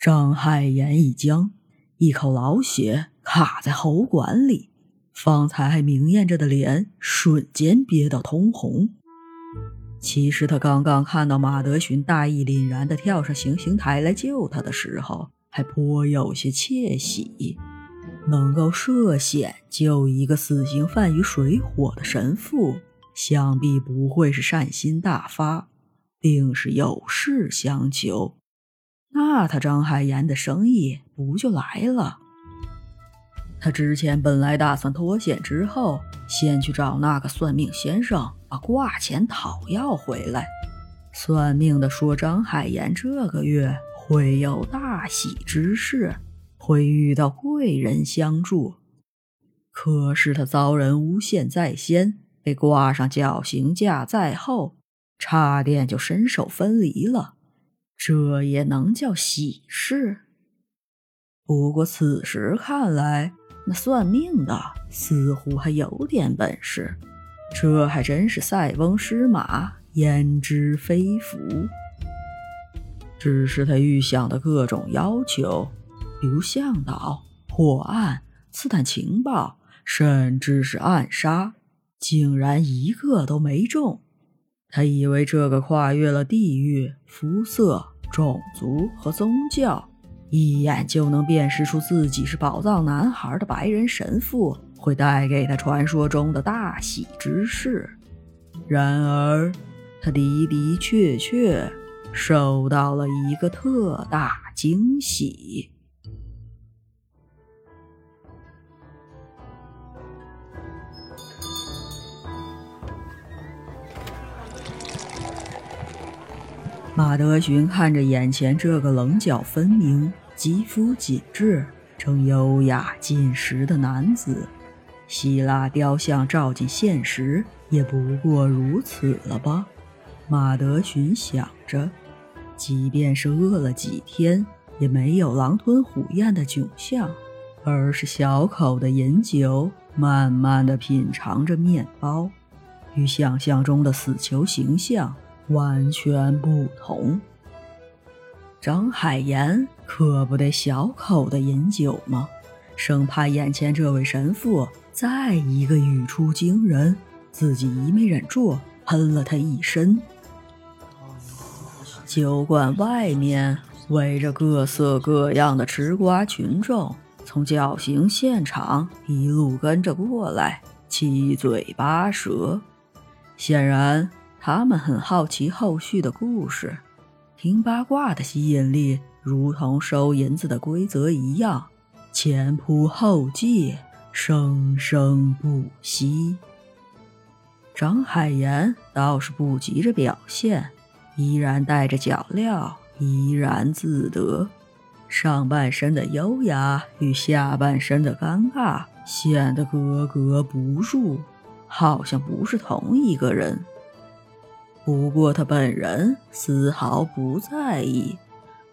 张海岩一僵，一口老血卡在喉管里，方才还明艳着的脸瞬间憋到通红。其实他刚刚看到马德寻大义凛然地跳上行刑台来救他的时候，还颇有些窃喜。能够涉险救一个死刑犯于水火的神父，想必不会是善心大发，定是有事相求。那他张海岩的生意不就来了？他之前本来打算脱险之后，先去找那个算命先生，把挂钱讨要回来。算命的说张海岩这个月会有大喜之事，会遇到贵人相助。可是他遭人诬陷在先，被挂上绞刑架在后，差点就身首分离了。这也能叫喜事？不过此时看来，那算命的似乎还有点本事。这还真是塞翁失马，焉知非福。只是他预想的各种要求，比如向导、破案、刺探情报，甚至是暗杀，竟然一个都没中。他以为这个跨越了地域、肤色、种族和宗教，一眼就能辨识出自己是宝藏男孩的白人神父，会带给他传说中的大喜之事。然而，他的的确确受到了一个特大惊喜。马德寻看着眼前这个棱角分明、肌肤紧致、正优雅进食的男子，希腊雕像照进现实也不过如此了吧？马德寻想着，即便是饿了几天，也没有狼吞虎咽的窘相，而是小口的饮酒，慢慢的品尝着面包，与想象中的死囚形象。完全不同。张海岩可不得小口的饮酒吗？生怕眼前这位神父再一个语出惊人，自己一没忍住喷了他一身。酒馆外面围着各色各样的吃瓜群众，从绞刑现场一路跟着过来，七嘴八舌，显然。他们很好奇后续的故事，听八卦的吸引力如同收银子的规则一样，前仆后继，生生不息。张海岩倒是不急着表现，依然带着脚镣，怡然自得。上半身的优雅与下半身的尴尬显得格格不入，好像不是同一个人。不过他本人丝毫不在意，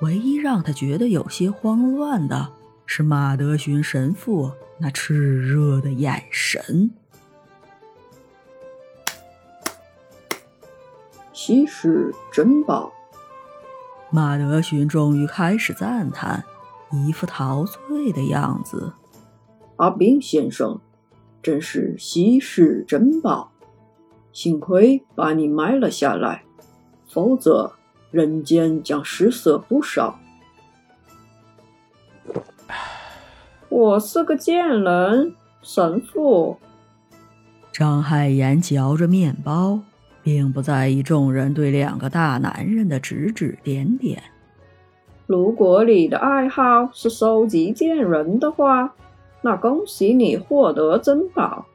唯一让他觉得有些慌乱的是马德勋神父那炽热的眼神。稀世珍宝，马德勋终于开始赞叹，一副陶醉的样子。阿宾先生，真是稀世珍宝。幸亏把你埋了下来，否则人间将失色不少。我是个贱人，神父。张海岩嚼着面包，并不在意众人对两个大男人的指指点点。如果你的爱好是收集贱人的话，那恭喜你获得珍宝，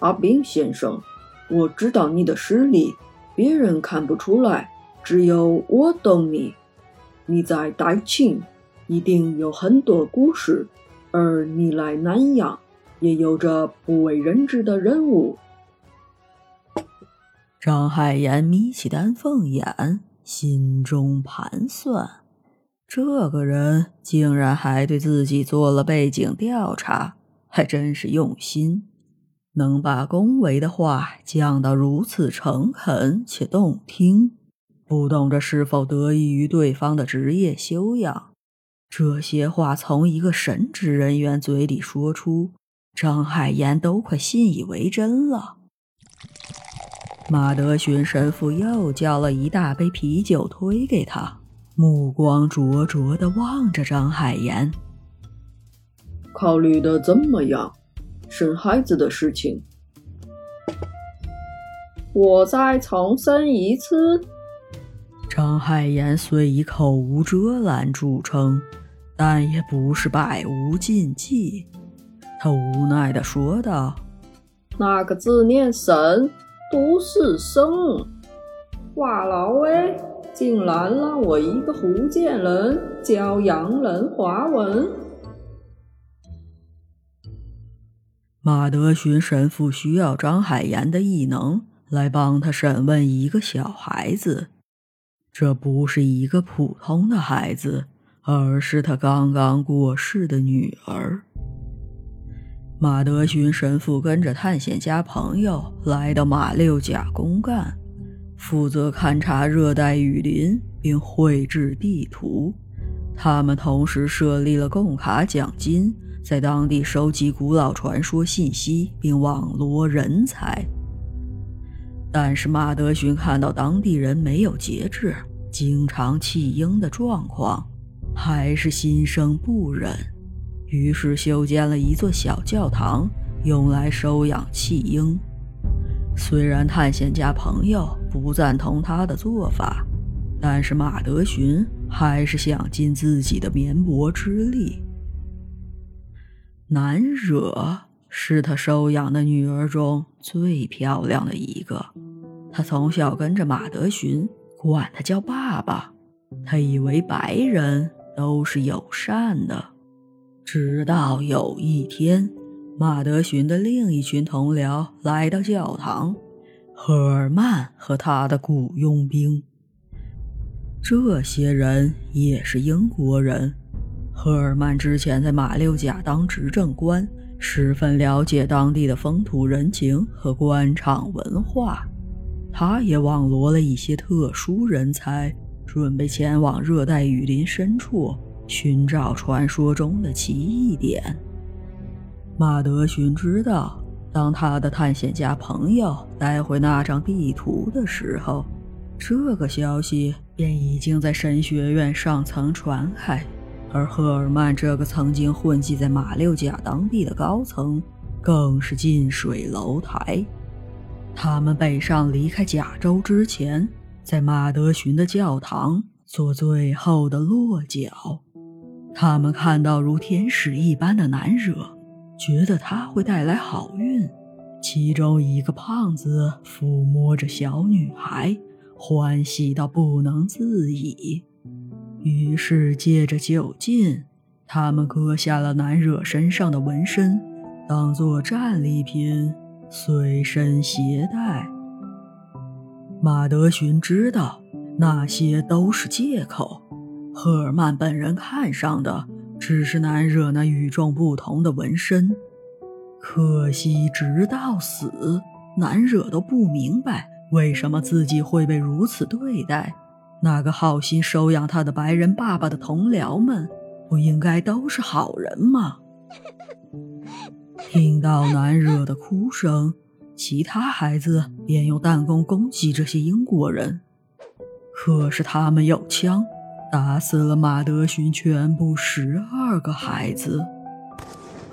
阿斌先生。我知道你的实力，别人看不出来，只有我懂你。你在代庆一定有很多故事，而你来南阳也有着不为人知的人物。张海岩眯起丹凤眼，心中盘算：这个人竟然还对自己做了背景调查，还真是用心。能把恭维的话讲到如此诚恳且动听，不懂这是否得益于对方的职业修养。这些话从一个神职人员嘴里说出，张海岩都快信以为真了。马德勋神父又叫了一大杯啤酒推给他，目光灼灼地望着张海岩。考虑的怎么样？生孩子的事情，我再重申一次。张海岩虽以口无遮拦著称，但也不是百无禁忌。他无奈地说道：“那个字念神’，不是生。话痨哎，竟然让我一个福建人教洋人华文。”马德寻神父需要张海岩的异能来帮他审问一个小孩子，这不是一个普通的孩子，而是他刚刚过世的女儿。马德寻神父跟着探险家朋友来到马六甲公干，负责勘察热带雨林并绘制地图。他们同时设立了贡卡奖金。在当地收集古老传说信息，并网罗人才。但是马德勋看到当地人没有节制、经常弃婴的状况，还是心生不忍，于是修建了一座小教堂，用来收养弃婴。虽然探险家朋友不赞同他的做法，但是马德勋还是想尽自己的绵薄之力。南惹是他收养的女儿中最漂亮的一个，他从小跟着马德寻，管他叫爸爸。他以为白人都是友善的，直到有一天，马德寻的另一群同僚来到教堂，赫尔曼和他的雇佣兵。这些人也是英国人。赫尔曼之前在马六甲当执政官，十分了解当地的风土人情和官场文化。他也网罗了一些特殊人才，准备前往热带雨林深处寻找传说中的奇异点。马德勋知道，当他的探险家朋友带回那张地图的时候，这个消息便已经在神学院上层传开。而赫尔曼这个曾经混迹在马六甲当地的高层，更是近水楼台。他们北上离开甲州之前，在马德寻的教堂做最后的落脚。他们看到如天使一般的男惹，觉得他会带来好运。其中一个胖子抚摸着小女孩，欢喜到不能自已。于是，借着酒劲，他们割下了男惹身上的纹身，当做战利品随身携带。马德寻知道那些都是借口，赫尔曼本人看上的只是难惹那与众不同的纹身。可惜，直到死，难惹都不明白为什么自己会被如此对待。那个好心收养他的白人爸爸的同僚们，不应该都是好人吗？听到难惹的哭声，其他孩子便用弹弓攻击这些英国人。可是他们有枪，打死了马德勋全部十二个孩子。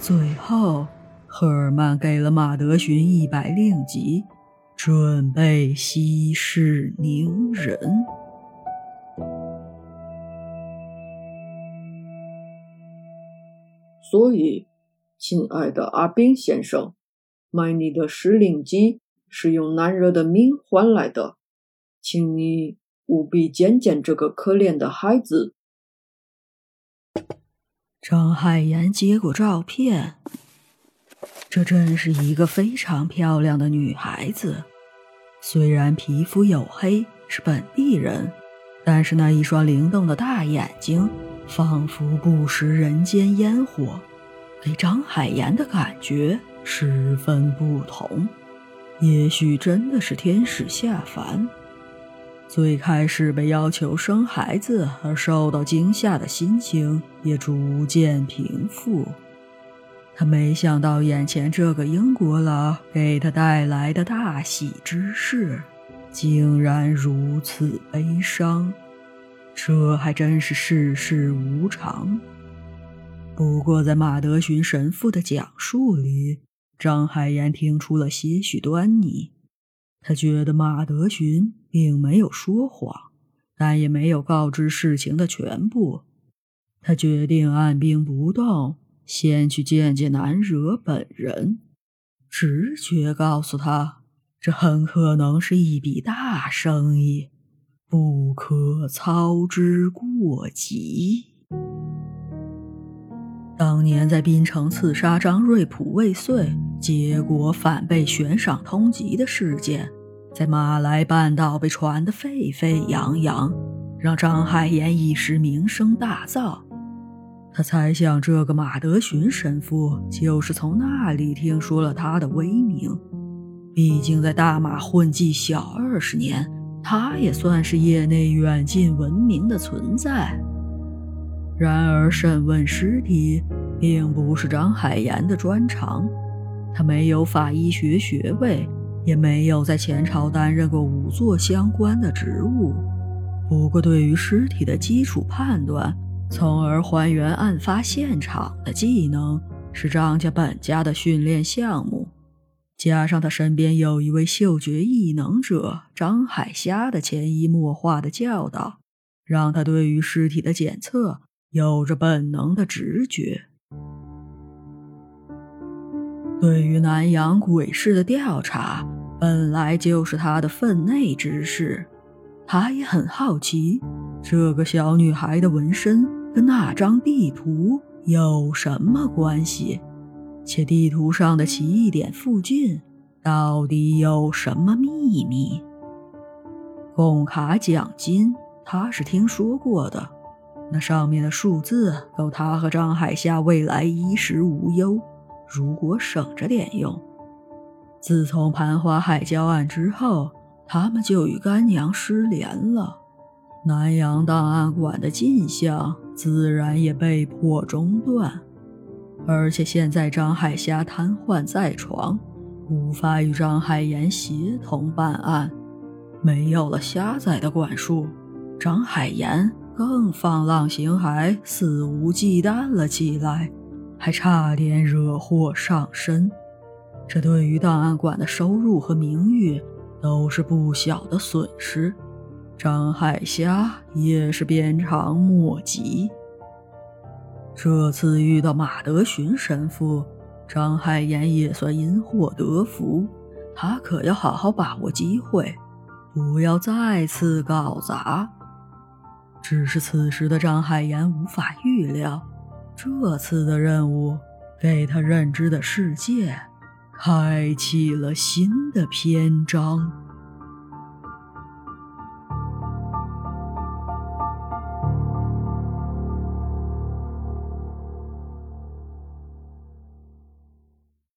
最后，赫尔曼给了马德勋一百令吉，准备息事宁人。所以，亲爱的阿宾先生，买你的石令机是用男人的命换来的，请你务必见见这个可怜的孩子。张海岩接过照片，这真是一个非常漂亮的女孩子，虽然皮肤黝黑，是本地人，但是那一双灵动的大眼睛。仿佛不食人间烟火，给张海岩的感觉十分不同。也许真的是天使下凡。最开始被要求生孩子而受到惊吓的心情也逐渐平复。他没想到眼前这个英国佬给他带来的大喜之事，竟然如此悲伤。这还真是世事无常。不过，在马德寻神父的讲述里，张海岩听出了些许端倪。他觉得马德寻并没有说谎，但也没有告知事情的全部。他决定按兵不动，先去见见南惹本人。直觉告诉他，这很可能是一笔大生意，不可操之过急。当年在槟城刺杀张瑞普未遂，结果反被悬赏通缉的事件，在马来半岛被传得沸沸扬扬，让张海岩一时名声大噪。他猜想，这个马德寻神父就是从那里听说了他的威名。毕竟在大马混迹小二十年，他也算是业内远近闻名的存在。然而，审问尸体并不是张海岩的专长，他没有法医学学位，也没有在前朝担任过仵作相关的职务。不过，对于尸体的基础判断，从而还原案发现场的技能，是张家本家的训练项目。加上他身边有一位嗅觉异能者张海虾的潜移默化的教导，让他对于尸体的检测。有着本能的直觉，对于南洋鬼市的调查本来就是他的分内之事。他也很好奇，这个小女孩的纹身跟那张地图有什么关系？且地图上的奇异点附近到底有什么秘密？贡卡奖金，他是听说过的。那上面的数字够他和张海夏未来衣食无忧。如果省着点用，自从盘花海交案之后，他们就与干娘失联了。南洋档案馆的进项自然也被迫中断。而且现在张海霞瘫痪在床，无法与张海岩协同办案，没有了虾仔的管束，张海岩。更放浪形骸、肆无忌惮了起来，还差点惹祸上身。这对于档案馆的收入和名誉都是不小的损失。张海霞也是鞭长莫及。这次遇到马德寻神父，张海岩也算因祸得福。他可要好好把握机会，不要再次搞砸。只是此时的张海岩无法预料，这次的任务给他认知的世界开启了新的篇章。